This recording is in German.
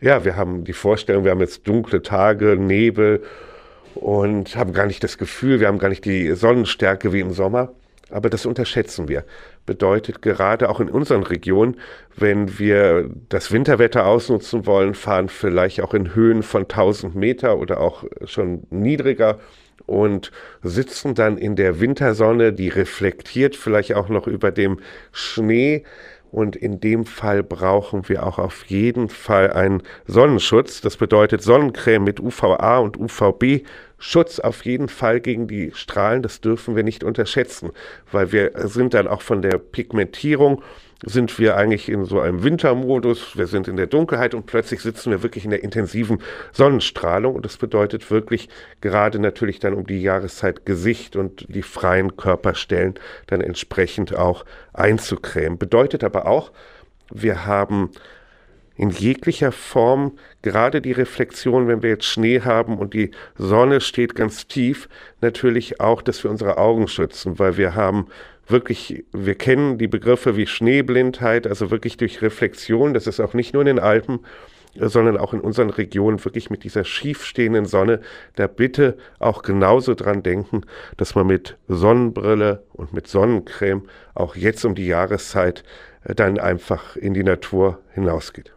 ja, wir haben die Vorstellung, wir haben jetzt dunkle Tage, Nebel und haben gar nicht das Gefühl, wir haben gar nicht die Sonnenstärke wie im Sommer. Aber das unterschätzen wir. Bedeutet gerade auch in unseren Regionen, wenn wir das Winterwetter ausnutzen wollen, fahren vielleicht auch in Höhen von 1000 Meter oder auch schon niedriger und sitzen dann in der Wintersonne, die reflektiert vielleicht auch noch über dem Schnee und in dem Fall brauchen wir auch auf jeden Fall einen Sonnenschutz. Das bedeutet Sonnencreme mit UVA und UVB. Schutz auf jeden Fall gegen die Strahlen, das dürfen wir nicht unterschätzen, weil wir sind dann auch von der Pigmentierung sind wir eigentlich in so einem Wintermodus, wir sind in der Dunkelheit und plötzlich sitzen wir wirklich in der intensiven Sonnenstrahlung und das bedeutet wirklich gerade natürlich dann um die Jahreszeit Gesicht und die freien Körperstellen dann entsprechend auch einzucremen. Bedeutet aber auch, wir haben in jeglicher Form, gerade die Reflexion, wenn wir jetzt Schnee haben und die Sonne steht ganz tief, natürlich auch, dass wir unsere Augen schützen, weil wir haben wirklich, wir kennen die Begriffe wie Schneeblindheit, also wirklich durch Reflexion, das ist auch nicht nur in den Alpen, sondern auch in unseren Regionen wirklich mit dieser schiefstehenden Sonne, da bitte auch genauso dran denken, dass man mit Sonnenbrille und mit Sonnencreme auch jetzt um die Jahreszeit äh, dann einfach in die Natur hinausgeht.